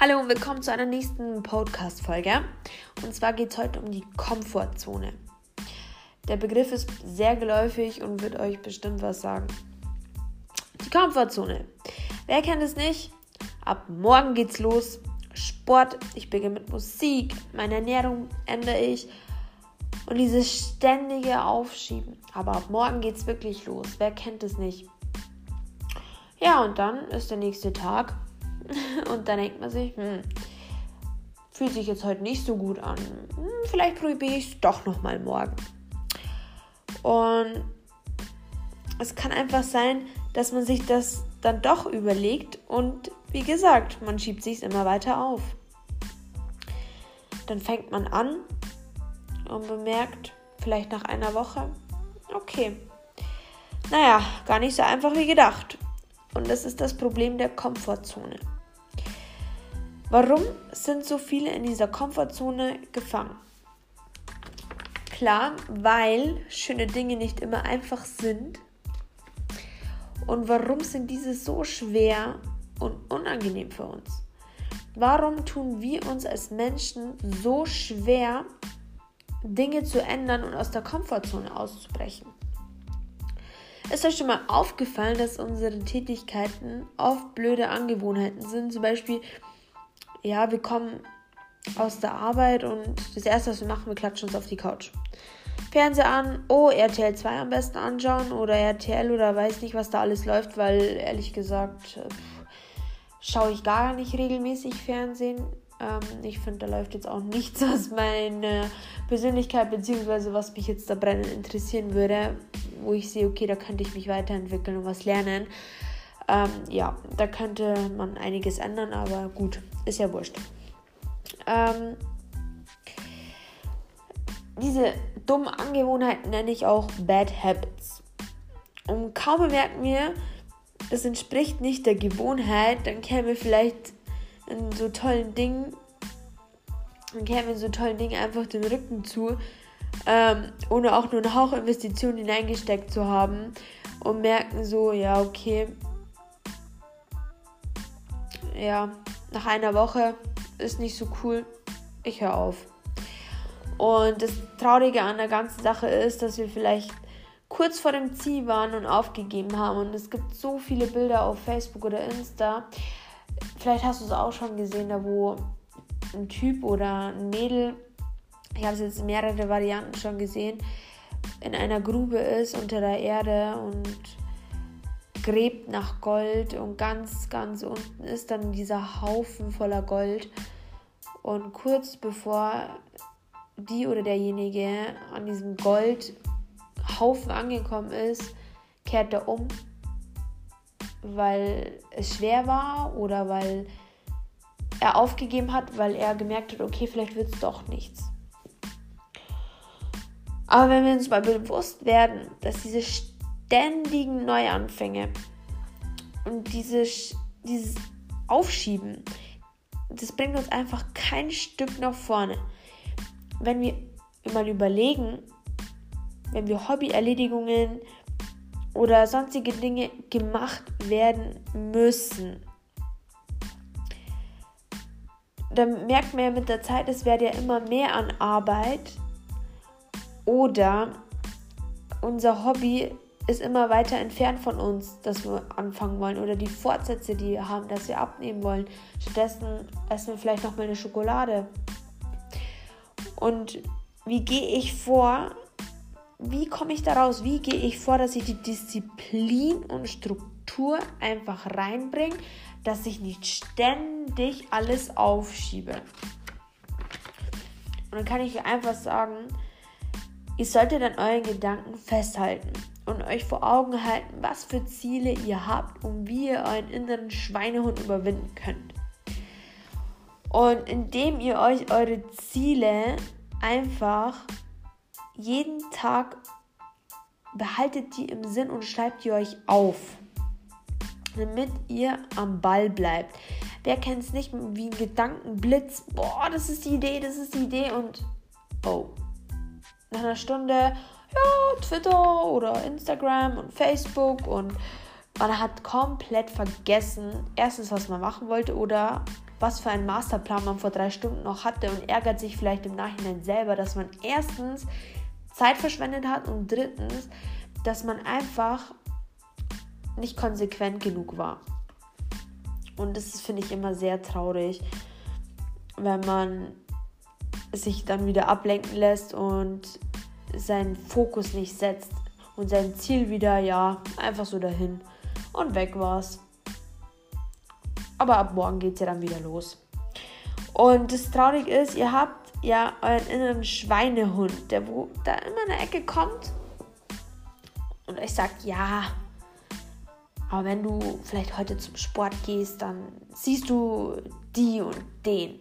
Hallo und willkommen zu einer nächsten Podcast-Folge. Und zwar geht es heute um die Komfortzone. Der Begriff ist sehr geläufig und wird euch bestimmt was sagen. Die Komfortzone. Wer kennt es nicht? Ab morgen geht's los. Sport, ich beginne mit Musik, meine Ernährung ändere ich und dieses ständige Aufschieben. Aber ab morgen geht's wirklich los. Wer kennt es nicht? Ja, und dann ist der nächste Tag Und dann denkt man sich, hm, fühlt sich jetzt heute nicht so gut an. Hm, vielleicht probiere ich es doch nochmal morgen. Und es kann einfach sein, dass man sich das dann doch überlegt und wie gesagt, man schiebt sich immer weiter auf. Dann fängt man an und bemerkt, vielleicht nach einer Woche, okay, naja, gar nicht so einfach wie gedacht. Und das ist das Problem der Komfortzone. Warum sind so viele in dieser Komfortzone gefangen? Klar, weil schöne Dinge nicht immer einfach sind. Und warum sind diese so schwer und unangenehm für uns? Warum tun wir uns als Menschen so schwer, Dinge zu ändern und aus der Komfortzone auszubrechen? Ist euch schon mal aufgefallen, dass unsere Tätigkeiten oft blöde Angewohnheiten sind? Zum Beispiel ja, wir kommen aus der Arbeit und das erste, was wir machen, wir klatschen uns auf die Couch. Fernseher an, oh, RTL 2 am besten anschauen oder RTL oder weiß nicht, was da alles läuft, weil ehrlich gesagt äh, schaue ich gar nicht regelmäßig Fernsehen. Ähm, ich finde, da läuft jetzt auch nichts, was meine Persönlichkeit bzw. was mich jetzt da brennend interessieren würde, wo ich sehe, okay, da könnte ich mich weiterentwickeln und was lernen. Ähm, ja, da könnte man einiges ändern, aber gut, ist ja wurscht. Ähm, diese dummen Angewohnheiten nenne ich auch Bad Habits. Und kaum bemerken wir, das entspricht nicht der Gewohnheit, dann käme vielleicht in so tollen Dingen, dann käme in so tollen Dingen einfach den Rücken zu, ähm, ohne auch nur eine Hauchinvestition hineingesteckt zu haben und merken so, ja, okay, ja, nach einer Woche ist nicht so cool, ich höre auf. Und das Traurige an der ganzen Sache ist, dass wir vielleicht kurz vor dem Ziel waren und aufgegeben haben. Und es gibt so viele Bilder auf Facebook oder Insta. Vielleicht hast du es auch schon gesehen, da wo ein Typ oder ein Mädel, ich habe es jetzt mehrere Varianten schon gesehen, in einer Grube ist unter der Erde und gräbt nach Gold und ganz, ganz unten ist dann dieser Haufen voller Gold. Und kurz bevor die oder derjenige an diesem Goldhaufen angekommen ist, kehrt er um, weil es schwer war oder weil er aufgegeben hat, weil er gemerkt hat, okay, vielleicht wird es doch nichts. Aber wenn wir uns mal bewusst werden, dass diese ständigen Neuanfänge und dieses, dieses Aufschieben, das bringt uns einfach kein Stück nach vorne. Wenn wir mal überlegen, wenn wir Hobbyerledigungen oder sonstige Dinge gemacht werden müssen, dann merkt man ja mit der Zeit, es wird ja immer mehr an Arbeit oder unser Hobby ist immer weiter entfernt von uns, dass wir anfangen wollen oder die Fortsätze, die wir haben, dass wir abnehmen wollen. Stattdessen essen wir vielleicht noch mal eine Schokolade. Und wie gehe ich vor? Wie komme ich daraus? Wie gehe ich vor, dass ich die Disziplin und Struktur einfach reinbringe, dass ich nicht ständig alles aufschiebe? Und dann kann ich einfach sagen, ihr solltet an euren Gedanken festhalten und euch vor Augen halten, was für Ziele ihr habt und wie ihr euren inneren Schweinehund überwinden könnt. Und indem ihr euch eure Ziele einfach jeden Tag behaltet die im Sinn und schreibt die euch auf, damit ihr am Ball bleibt. Wer kennt es nicht wie ein Gedankenblitz? Boah, das ist die Idee, das ist die Idee und oh, nach einer Stunde ja, Twitter oder Instagram und Facebook und man hat komplett vergessen, erstens, was man machen wollte oder was für einen Masterplan man vor drei Stunden noch hatte und ärgert sich vielleicht im Nachhinein selber, dass man erstens Zeit verschwendet hat und drittens, dass man einfach nicht konsequent genug war. Und das finde ich immer sehr traurig, wenn man sich dann wieder ablenken lässt und seinen Fokus nicht setzt und sein Ziel wieder, ja, einfach so dahin und weg war's. Aber ab morgen geht's ja dann wieder los. Und das Traurige ist, ihr habt ja euren inneren Schweinehund, der wo da immer in der Ecke kommt und euch sagt, ja, aber wenn du vielleicht heute zum Sport gehst, dann siehst du die und den.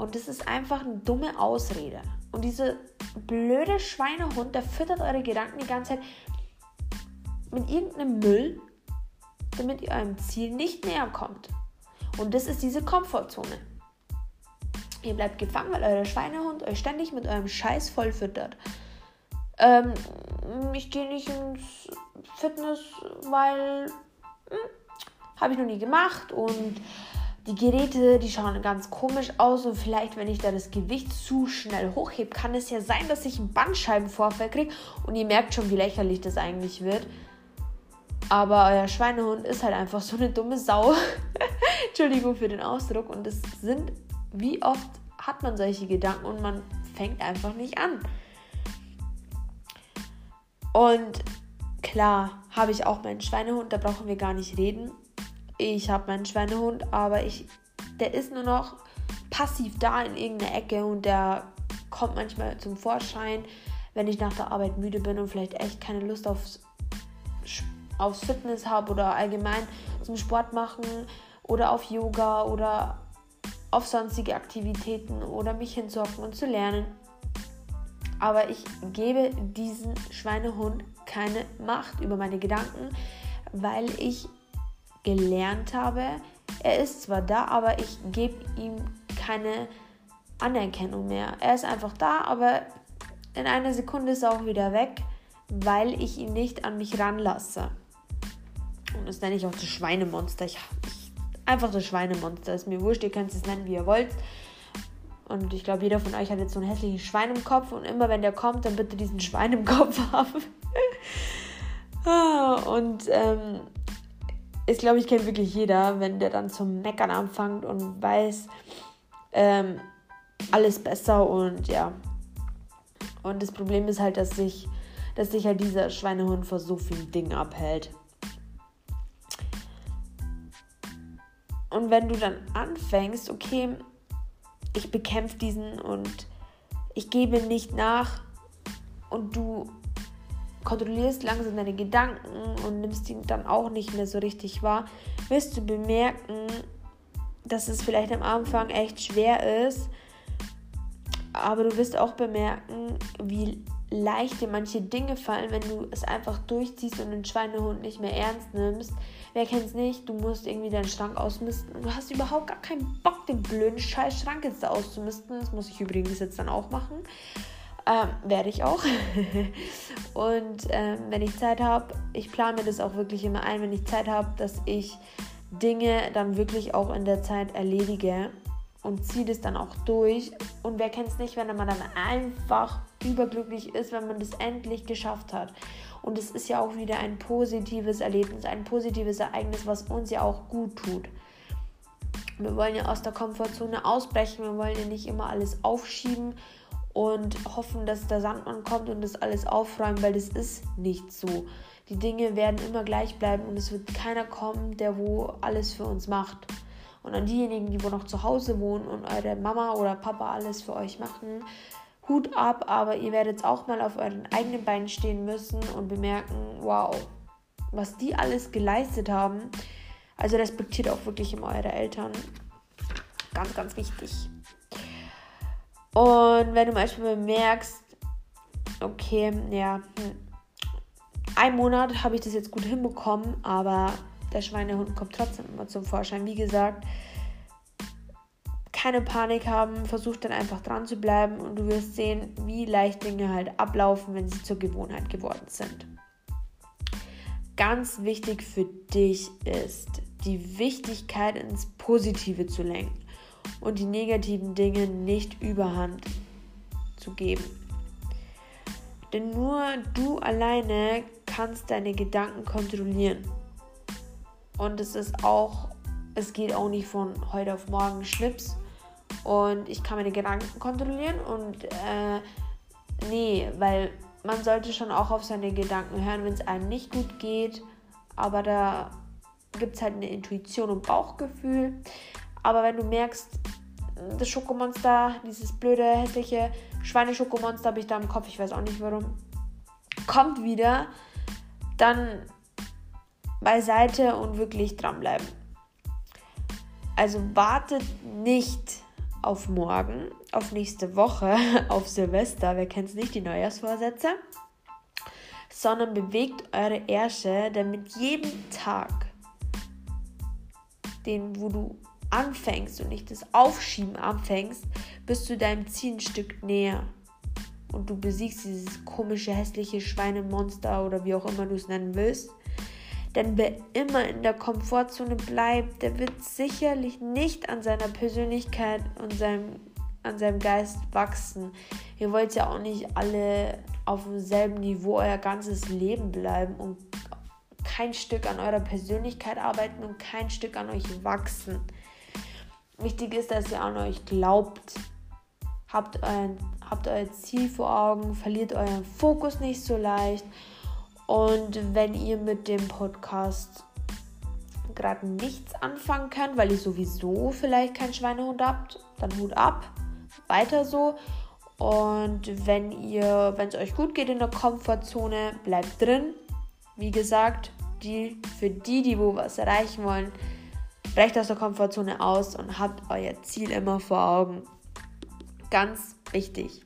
Und das ist einfach eine dumme Ausrede. Und diese blöde Schweinehund, der füttert eure Gedanken die ganze Zeit mit irgendeinem Müll, damit ihr eurem Ziel nicht näher kommt. Und das ist diese Komfortzone. Ihr bleibt gefangen, weil euer Schweinehund euch ständig mit eurem Scheiß vollfüttert. Ähm, ich gehe nicht ins Fitness, weil hm, habe ich noch nie gemacht und die Geräte, die schauen ganz komisch aus und vielleicht, wenn ich da das Gewicht zu schnell hochhebe, kann es ja sein, dass ich einen Bandscheibenvorfall kriege und ihr merkt schon, wie lächerlich das eigentlich wird. Aber euer Schweinehund ist halt einfach so eine dumme Sau. Entschuldigung für den Ausdruck. Und es sind, wie oft hat man solche Gedanken und man fängt einfach nicht an. Und klar habe ich auch meinen Schweinehund, da brauchen wir gar nicht reden ich habe meinen Schweinehund, aber ich, der ist nur noch passiv da in irgendeiner Ecke und der kommt manchmal zum Vorschein, wenn ich nach der Arbeit müde bin und vielleicht echt keine Lust aufs, aufs Fitness habe oder allgemein zum Sport machen oder auf Yoga oder auf sonstige Aktivitäten oder mich hinzocken und zu lernen. Aber ich gebe diesem Schweinehund keine Macht über meine Gedanken, weil ich gelernt habe. Er ist zwar da, aber ich gebe ihm keine Anerkennung mehr. Er ist einfach da, aber in einer Sekunde ist er auch wieder weg, weil ich ihn nicht an mich ranlasse. Und das nenne ich auch das Schweinemonster. Ich, ich, einfach das Schweinemonster. Ist mir wurscht, ihr könnt es nennen, wie ihr wollt. Und ich glaube, jeder von euch hat jetzt so einen hässlichen Schwein im Kopf. Und immer wenn der kommt, dann bitte diesen Schwein im Kopf haben. Ah, und ähm, ist, glaube ich, kennt wirklich jeder, wenn der dann zum Meckern anfängt und weiß, ähm, alles besser und ja. Und das Problem ist halt, dass sich, dass sich halt dieser Schweinehund vor so vielen Dingen abhält. Und wenn du dann anfängst, okay, ich bekämpfe diesen und ich gebe nicht nach und du kontrollierst langsam deine Gedanken und nimmst ihn dann auch nicht mehr so richtig wahr, wirst du bemerken, dass es vielleicht am Anfang echt schwer ist, aber du wirst auch bemerken, wie leicht dir manche Dinge fallen, wenn du es einfach durchziehst und den Schweinehund nicht mehr ernst nimmst. Wer kennt es nicht? Du musst irgendwie deinen Schrank ausmisten du hast überhaupt gar keinen Bock, den blöden Scheiß Schrank jetzt auszumisten. Das muss ich übrigens jetzt dann auch machen. Ähm, werde ich auch. und ähm, wenn ich Zeit habe, ich plane mir das auch wirklich immer ein, wenn ich Zeit habe, dass ich Dinge dann wirklich auch in der Zeit erledige und ziehe das dann auch durch. Und wer kennt es nicht, wenn man dann einfach überglücklich ist, wenn man das endlich geschafft hat. Und es ist ja auch wieder ein positives Erlebnis, ein positives Ereignis, was uns ja auch gut tut. Wir wollen ja aus der Komfortzone ausbrechen, wir wollen ja nicht immer alles aufschieben und hoffen, dass der Sandmann kommt und das alles aufräumt, weil das ist nicht so. Die Dinge werden immer gleich bleiben und es wird keiner kommen, der wo alles für uns macht. Und an diejenigen, die wo noch zu Hause wohnen und eure Mama oder Papa alles für euch machen, Hut ab, aber ihr werdet auch mal auf euren eigenen Beinen stehen müssen und bemerken, wow, was die alles geleistet haben. Also respektiert auch wirklich immer eure Eltern. Ganz, ganz wichtig. Und wenn du manchmal bemerkst, okay, ja, hm, ein Monat habe ich das jetzt gut hinbekommen, aber der Schweinehund kommt trotzdem immer zum Vorschein. Wie gesagt, keine Panik haben, versuch dann einfach dran zu bleiben und du wirst sehen, wie leicht Dinge halt ablaufen, wenn sie zur Gewohnheit geworden sind. Ganz wichtig für dich ist, die Wichtigkeit ins Positive zu lenken und die negativen Dinge nicht überhand zu geben. Denn nur du alleine kannst deine Gedanken kontrollieren. Und es ist auch, es geht auch nicht von heute auf morgen Schnips und ich kann meine Gedanken kontrollieren und äh, nee, weil man sollte schon auch auf seine Gedanken hören, wenn es einem nicht gut geht, aber da gibt es halt eine Intuition und Bauchgefühl. Aber wenn du merkst, das Schokomonster, dieses blöde, hässliche Schweineschokomonster habe ich da im Kopf, ich weiß auch nicht warum, kommt wieder, dann beiseite und wirklich dranbleiben. Also wartet nicht auf morgen, auf nächste Woche, auf Silvester, wer kennt es nicht, die Neujahrsvorsätze, sondern bewegt eure Ärsche, denn mit jedem Tag, den, wo du anfängst und nicht das Aufschieben anfängst, bist du deinem Ziel ein Stück näher. Und du besiegst dieses komische, hässliche Schweinemonster oder wie auch immer du es nennen willst. Denn wer immer in der Komfortzone bleibt, der wird sicherlich nicht an seiner Persönlichkeit und seinem, an seinem Geist wachsen. Ihr wollt ja auch nicht alle auf demselben Niveau euer ganzes Leben bleiben und kein Stück an eurer Persönlichkeit arbeiten und kein Stück an euch wachsen. Wichtig ist, dass ihr an euch glaubt. Habt, euren, habt euer Ziel vor Augen, verliert euren Fokus nicht so leicht und wenn ihr mit dem Podcast gerade nichts anfangen könnt, weil ihr sowieso vielleicht keinen Schweinehund habt, dann Hut ab, weiter so. Und wenn ihr, wenn es euch gut geht in der Komfortzone, bleibt drin. Wie gesagt, die, für die, die wo was erreichen wollen, brecht aus der Komfortzone aus und habt euer Ziel immer vor Augen. Ganz wichtig.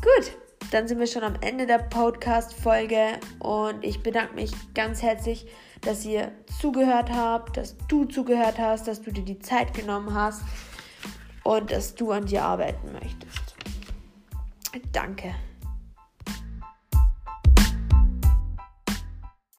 Gut, dann sind wir schon am Ende der Podcast-Folge und ich bedanke mich ganz herzlich, dass ihr zugehört habt, dass du zugehört hast, dass du dir die Zeit genommen hast und dass du an dir arbeiten möchtest. Danke.